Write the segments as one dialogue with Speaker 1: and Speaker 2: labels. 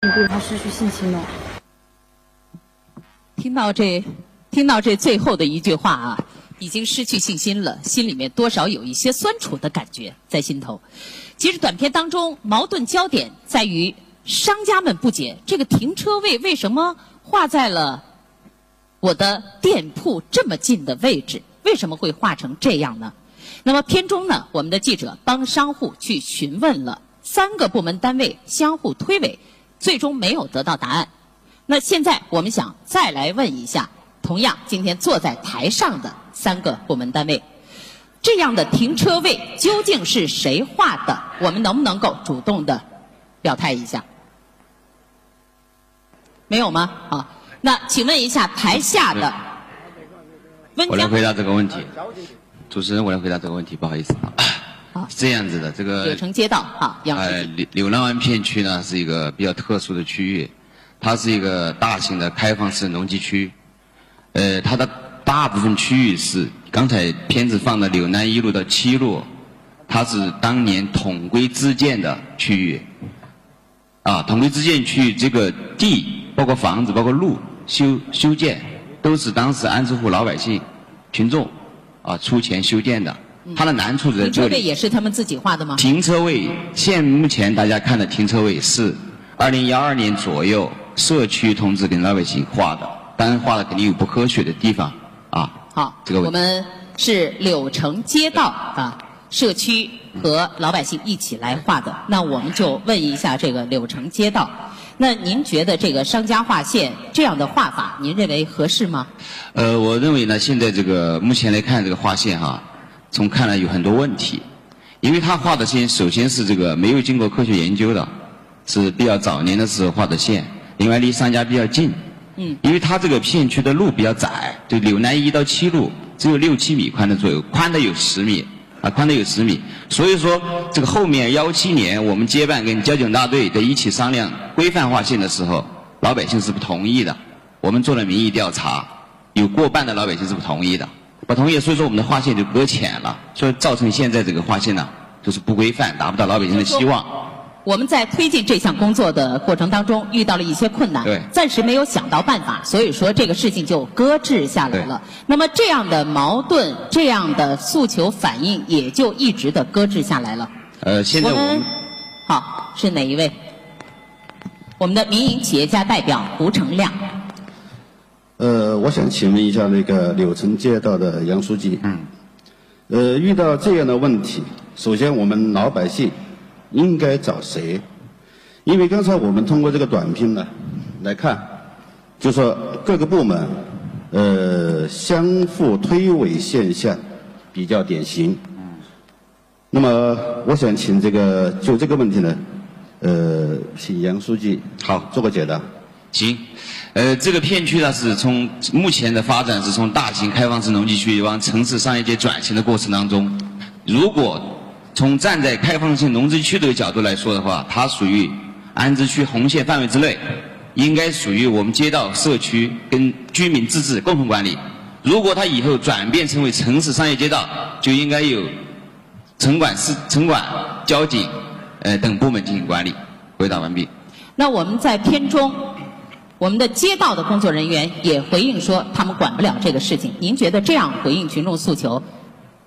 Speaker 1: 你对他失去信心了。
Speaker 2: 听到这，听到这最后的一句话啊，已经失去信心了，心里面多少有一些酸楚的感觉在心头。其实短片当中矛盾焦点在于商家们不解，这个停车位为什么画在了我的店铺这么近的位置？为什么会画成这样呢？那么片中呢，我们的记者帮商户去询问了三个部门单位，相互推诿。最终没有得到答案。那现在我们想再来问一下，同样今天坐在台上的三个部门单位，这样的停车位究竟是谁画的？我们能不能够主动的表态一下？没有吗？啊，那请问一下台下的温江。
Speaker 3: 我来回答这个问题。主持人，我来回答这个问题，不好意思啊。是这样子的，这个
Speaker 2: 柳城街道哈，
Speaker 3: 呃，柳柳浪湾片区呢是一个比较特殊的区域，它是一个大型的开放式农机区，呃，它的大部分区域是刚才片子放的柳南一路到七路，它是当年统规自建的区域，啊，统规自建区域这个地包括房子包括路修修建都是当时安置户老百姓群众啊出钱修建的。它的难处在这里。
Speaker 2: 停车位也是他们自己画的吗？
Speaker 3: 停车位，现目前大家看的停车位是二零幺二年左右社区同志给老百姓画的，当然画的肯定有不科学的地方啊。
Speaker 2: 好，这个我们是柳城街道啊，社区和老百姓一起来画的。那我们就问一下这个柳城街道，那您觉得这个商家划线这样的画法，您认为合适吗？
Speaker 3: 呃，我认为呢，现在这个目前来看这个划线哈。从看来有很多问题，因为他画的线首先是这个没有经过科学研究的，是比较早年的时候画的线。另外离商家比较近，嗯，因为他这个片区的路比较窄，就柳南一到七路只有六七米宽的左右，宽的有十米，啊，宽的有十米。所以说这个后面幺七年我们街办跟交警大队在一起商量规范化线的时候，老百姓是不同意的。我们做了民意调查，有过半的老百姓是不同意的。不同意，所以说我们的划线就搁浅了，所以造成现在这个划线呢，就是不规范，达不到老百姓的希望。
Speaker 2: 我们在推进这项工作的过程当中，遇到了一些困难，暂时没有想到办法，所以说这个事情就搁置下来了。那么这样的矛盾、这样的诉求反应，也就一直的搁置下来了。
Speaker 3: 呃，现在我们
Speaker 2: 好是哪一位？我们的民营企业家代表胡成亮。
Speaker 4: 呃，我想请问一下那个柳城街道的杨书记。嗯。呃，遇到这样的问题，首先我们老百姓应该找谁？因为刚才我们通过这个短片呢来看，就说各个部门呃相互推诿现象比较典型。嗯。那么我想请这个就这个问题呢，呃，请杨书记
Speaker 3: 好
Speaker 4: 做个解答。
Speaker 3: 行。呃，这个片区呢，是从目前的发展是从大型开放式农机区往城市商业街转型的过程当中，如果从站在开放性农资区这个角度来说的话，它属于安置区红线范围之内，应该属于我们街道社区跟居民自治共同管理。如果它以后转变成为城市商业街道，就应该由城管、市城管、交警呃等部门进行管理。回答完毕。
Speaker 2: 那我们在片中。我们的街道的工作人员也回应说，他们管不了这个事情。您觉得这样回应群众诉求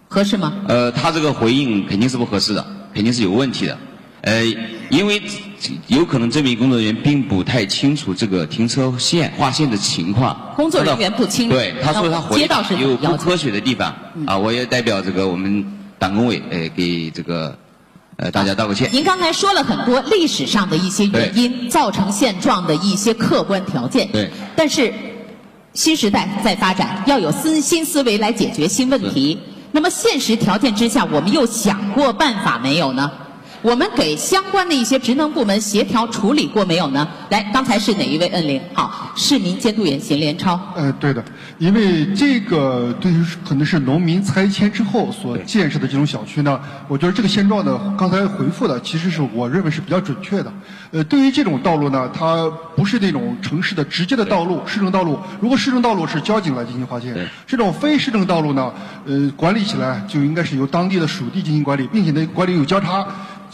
Speaker 2: 合适吗？
Speaker 3: 呃，他这个回应肯定是不合适的，肯定是有问题的。呃，因为有可能这名工作人员并不太清楚这个停车线划线的情况。
Speaker 2: 工作人员不清楚。
Speaker 3: 对，他说他回有不科学的地方。啊，我也代表这个我们党工委，呃，给这个。呃，大家道个歉。
Speaker 2: 您刚才说了很多历史上的一些原因，造成现状的一些客观条件。
Speaker 3: 对。
Speaker 2: 但是，新时代在发展，要有新新思维来解决新问题。那么，现实条件之下，我们又想过办法没有呢？我们给相关的一些职能部门协调处理过没有呢？来，刚才是哪一位摁铃？好，市民监督员邢连超。
Speaker 5: 呃，对的，因为这个对于可能是农民拆迁之后所建设的这种小区呢，我觉得这个现状呢，刚才回复的其实是我认为是比较准确的。呃，对于这种道路呢，它不是那种城市的直接的道路，市政道路。如果市政道路是交警来进行划线，这种非市政道路呢，呃，管理起来就应该是由当地的属地进行管理，并且呢，管理有交叉。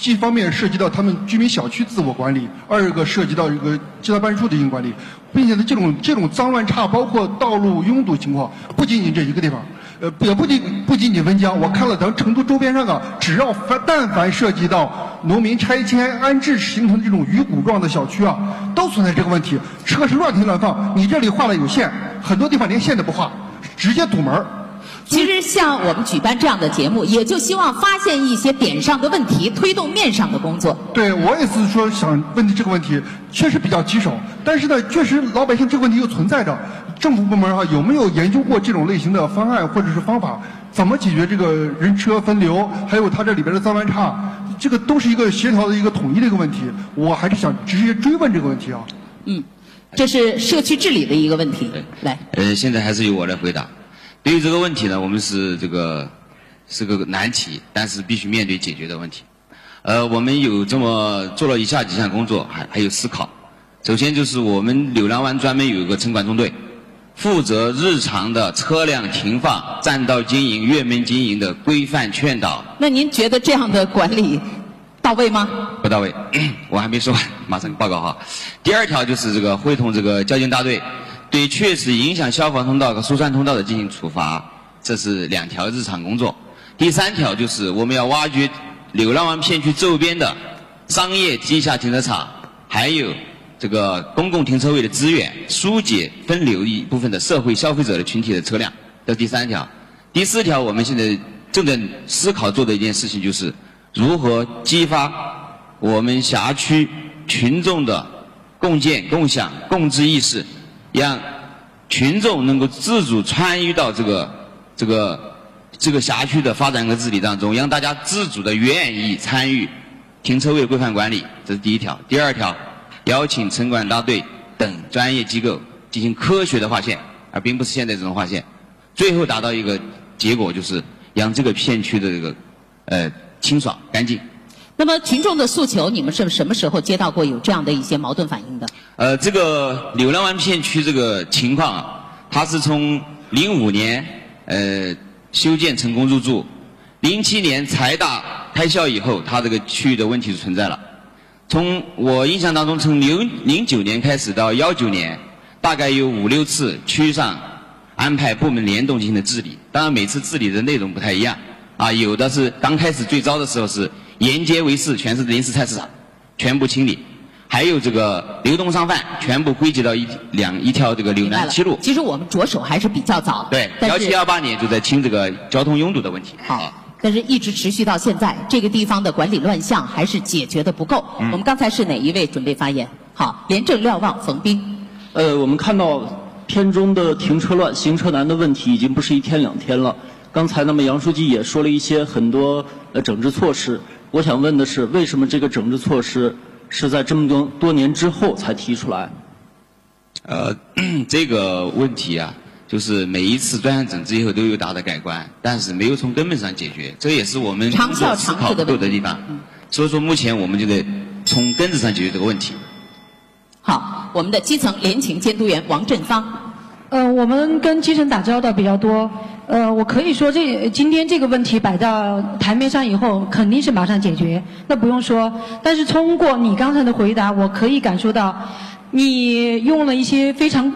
Speaker 5: 一方面涉及到他们居民小区自我管理，二个涉及到一个街道办事处的运营管理，并且呢，这种这种脏乱差，包括道路拥堵情况，不仅仅这一个地方，呃，也不仅不仅仅温江，我看了咱成都周边上啊，只要凡但凡涉及到农民拆迁安置形成这种鱼骨状的小区啊，都存在这个问题，车是乱停乱放，你这里画了有线，很多地方连线都不画，直接堵门儿。
Speaker 2: 其实像我们举办这样的节目，也就希望发现一些点上的问题，推动面上的工作。
Speaker 5: 对，我也是说想问的这个问题，确实比较棘手，但是呢，确实老百姓这个问题又存在着。政府部门哈有没有研究过这种类型的方案或者是方法？怎么解决这个人车分流，还有它这里边的脏乱差？这个都是一个协调的一个统一的一个问题。我还是想直接追问这个问题啊。
Speaker 2: 嗯，这是社区治理的一个问题。来，
Speaker 3: 呃，现在还是由我来回答。对于这个问题呢，我们是这个是个难题，但是必须面对解决的问题。呃，我们有这么做了以下几项工作，还还有思考。首先就是我们柳浪湾专门有一个城管中队，负责日常的车辆停放、占道经营、越门经营的规范劝导。
Speaker 2: 那您觉得这样的管理到位吗？
Speaker 3: 不到位，我还没说完，马上报告哈。第二条就是这个会同这个交警大队。对确实影响消防通道和疏散通道的进行处罚，这是两条日常工作。第三条就是我们要挖掘柳浪湾片区周边的商业地下停车场，还有这个公共停车位的资源，疏解分流一部分的社会消费者的群体的车辆。这第三条。第四条，我们现在正在思考做的一件事情就是如何激发我们辖区群众的共建、共享、共治意识。让群众能够自主参与到这个这个这个辖区的发展和治理当中，让大家自主的愿意参与停车位规范管理，这是第一条。第二条，邀请城管大队等专业机构进行科学的划线，而并不是现在这种划线，最后达到一个结果，就是让这个片区的这个呃清爽干净。
Speaker 2: 那么群众的诉求，你们是什么时候接到过有这样的一些矛盾反映的？
Speaker 3: 呃，这个柳浪湾片区这个情况啊，它是从零五年呃修建成功入住，零七年财大开校以后，它这个区域的问题就存在了。从我印象当中，从零零九年开始到幺九年，大概有五六次区上安排部门联动进行的治理，当然每次治理的内容不太一样啊，有的是刚开始最早的时候是。沿街围市全是临时菜市场，全部清理，还有这个流动商贩全部归集到一两一条这个柳南七路。
Speaker 2: 其实我们着手还是比较早。
Speaker 3: 对，幺七幺八年就在清这个交通拥堵的问题。
Speaker 2: 好，但是一直持续到现在，这个地方的管理乱象还是解决的不够。我们刚才是哪一位准备发言？好，廉政瞭望冯斌。
Speaker 1: 呃，我们看到片中的停车乱、行车难的问题已经不是一天两天了。刚才那么杨书记也说了一些很多呃整治措施。我想问的是，为什么这个整治措施是在这么多多年之后才提出来？
Speaker 3: 呃，这个问题啊，就是每一次专项整治以后都有大的改观，但是没有从根本上解决，这也是我们
Speaker 2: 长效长
Speaker 3: 考不够的地方。所以说，目前我们就得从根子上解决这个问题。
Speaker 2: 好，我们的基层联勤监督员王振芳。
Speaker 6: 呃，我们跟基层打交道比较多。呃，我可以说，这今天这个问题摆到台面上以后，肯定是马上解决，那不用说。但是通过你刚才的回答，我可以感受到，你用了一些非常。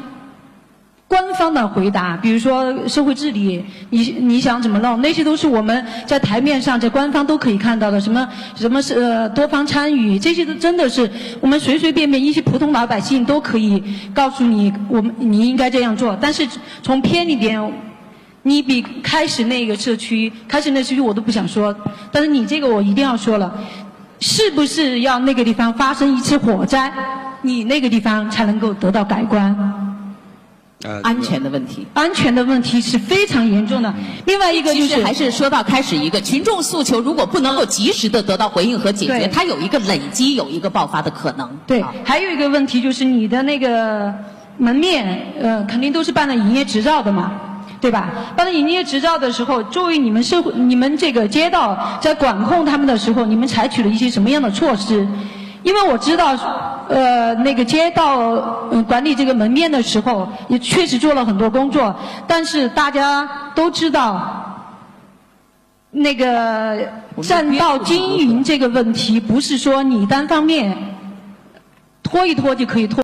Speaker 6: 官方的回答，比如说社会治理，你你想怎么弄？那些都是我们在台面上，在官方都可以看到的。什么什么是呃多方参与？这些都真的是我们随随便便一些普通老百姓都可以告诉你，我们你应该这样做。但是从偏里边，你比开始那个社区，开始那社区我都不想说，但是你这个我一定要说了，是不是要那个地方发生一次火灾，你那个地方才能够得到改观？
Speaker 2: 安全的问题，
Speaker 6: 安全的问题是非常严重的。另外一个就
Speaker 2: 是，还是说到开始一个群众诉求，如果不能够及时的得到回应和解决，它有一个累积，有一个爆发的可能。
Speaker 6: 对，还有一个问题就是你的那个门面，呃，肯定都是办了营业执照的嘛，对吧？办了营业执照的时候，作为你们社会、你们这个街道在管控他们的时候，你们采取了一些什么样的措施？因为我知道，呃，那个街道管理这个门面的时候，也确实做了很多工作，但是大家都知道，那个占道经营这个问题，不是说你单方面拖一拖就可以拖。